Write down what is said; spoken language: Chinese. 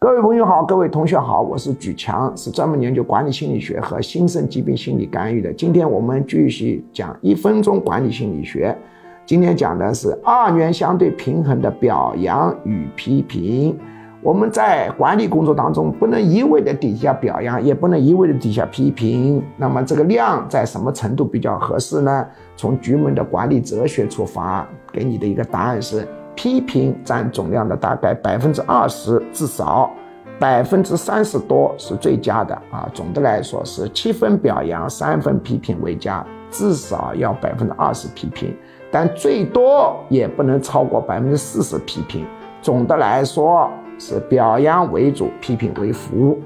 各位朋友好，各位同学好，我是举强，是专门研究管理心理学和新生疾病心理干预的。今天我们继续讲一分钟管理心理学。今天讲的是二元相对平衡的表扬与批评。我们在管理工作当中，不能一味的底下表扬，也不能一味的底下批评。那么这个量在什么程度比较合适呢？从局门的管理哲学出发，给你的一个答案是。批评占总量的大概百分之二十，至少百分之三十多是最佳的啊。总的来说是七分表扬，三分批评为佳，至少要百分之二十批评，但最多也不能超过百分之四十批评。总的来说是表扬为主，批评为辅。